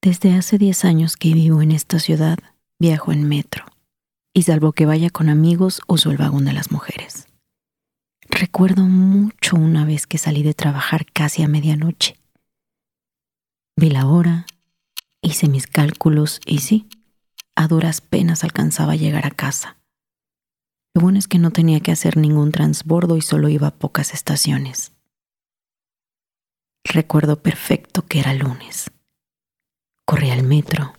Desde hace 10 años que vivo en esta ciudad, viajo en metro, y salvo que vaya con amigos, uso el vagón de las mujeres. Recuerdo mucho una vez que salí de trabajar casi a medianoche. Vi la hora, hice mis cálculos y sí, a duras penas alcanzaba a llegar a casa. Lo bueno es que no tenía que hacer ningún transbordo y solo iba a pocas estaciones. Recuerdo perfecto que era lunes. Corrí al metro,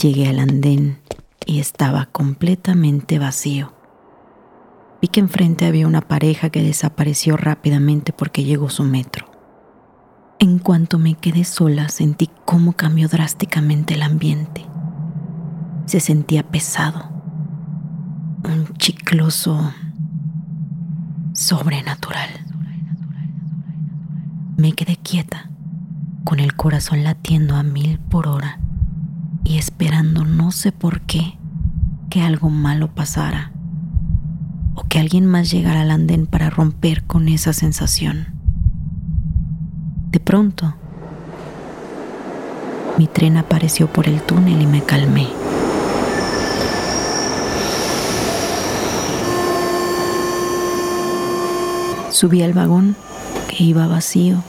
llegué al andén y estaba completamente vacío. Vi que enfrente había una pareja que desapareció rápidamente porque llegó su metro. En cuanto me quedé sola sentí cómo cambió drásticamente el ambiente. Se sentía pesado, un chicloso sobrenatural. Me quedé quieta con el corazón latiendo a mil por hora y esperando no sé por qué que algo malo pasara o que alguien más llegara al andén para romper con esa sensación. De pronto, mi tren apareció por el túnel y me calmé. Subí al vagón que iba vacío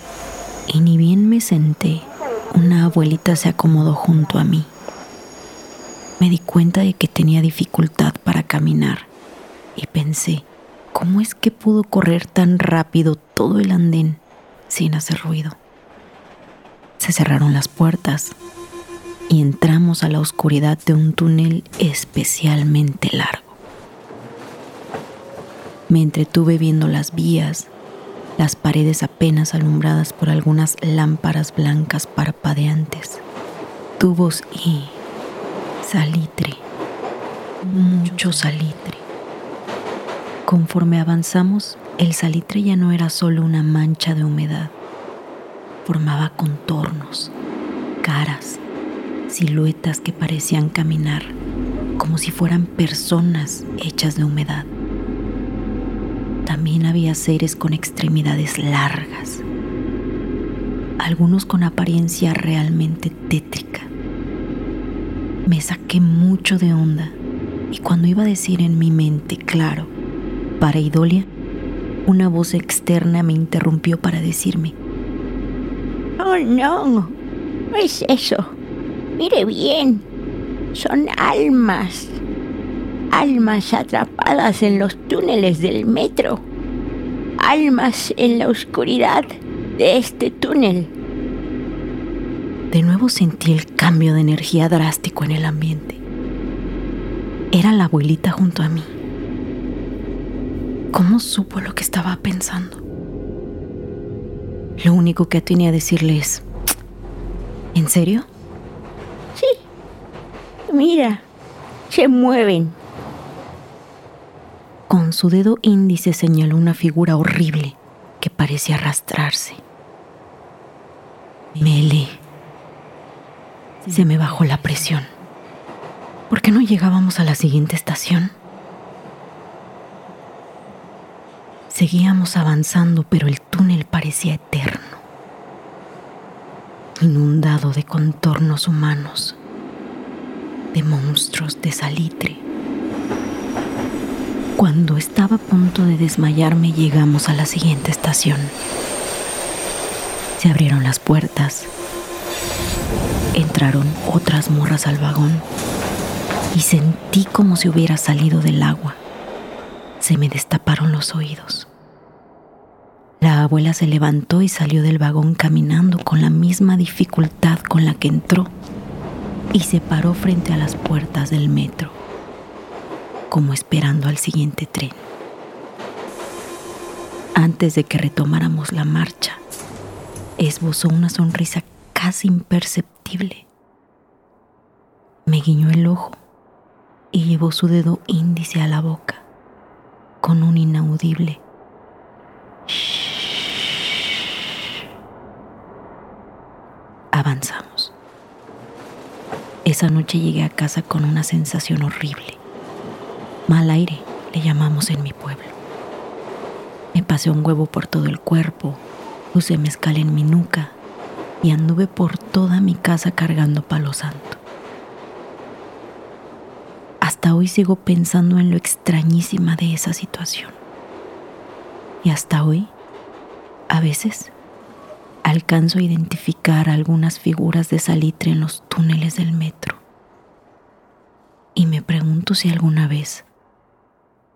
y ni bien me senté, una abuelita se acomodó junto a mí. Me di cuenta de que tenía dificultad para caminar y pensé, ¿cómo es que pudo correr tan rápido todo el andén sin hacer ruido? Se cerraron las puertas y entramos a la oscuridad de un túnel especialmente largo. Me entretuve viendo las vías, las paredes apenas alumbradas por algunas lámparas blancas parpadeantes, tubos y salitre, mucho salitre. Conforme avanzamos, el salitre ya no era solo una mancha de humedad, formaba contornos, caras, siluetas que parecían caminar como si fueran personas hechas de humedad. También había seres con extremidades largas, algunos con apariencia realmente tétrica. Me saqué mucho de onda y cuando iba a decir en mi mente, claro, para Idolia, una voz externa me interrumpió para decirme, Oh no, no es eso. Mire bien, son almas almas atrapadas en los túneles del metro, almas en la oscuridad de este túnel. De nuevo sentí el cambio de energía drástico en el ambiente. Era la abuelita junto a mí. ¿Cómo supo lo que estaba pensando? Lo único que tenía a decirle es, ¿en serio? Sí. Mira, se mueven. Su dedo índice señaló una figura horrible que parecía arrastrarse. Me helé. Se me bajó la presión. ¿Por qué no llegábamos a la siguiente estación? Seguíamos avanzando, pero el túnel parecía eterno, inundado de contornos humanos, de monstruos de salitre cuando estaba a punto de desmayarme llegamos a la siguiente estación. Se abrieron las puertas. Entraron otras morras al vagón y sentí como si hubiera salido del agua. Se me destaparon los oídos. La abuela se levantó y salió del vagón caminando con la misma dificultad con la que entró y se paró frente a las puertas del metro como esperando al siguiente tren. Antes de que retomáramos la marcha, esbozó una sonrisa casi imperceptible. Me guiñó el ojo y llevó su dedo índice a la boca con un inaudible Avanzamos. Esa noche llegué a casa con una sensación horrible. Mal aire, le llamamos en mi pueblo. Me pasé un huevo por todo el cuerpo, puse mezcal en mi nuca y anduve por toda mi casa cargando palo santo. Hasta hoy sigo pensando en lo extrañísima de esa situación. Y hasta hoy, a veces, alcanzo a identificar algunas figuras de salitre en los túneles del metro. Y me pregunto si alguna vez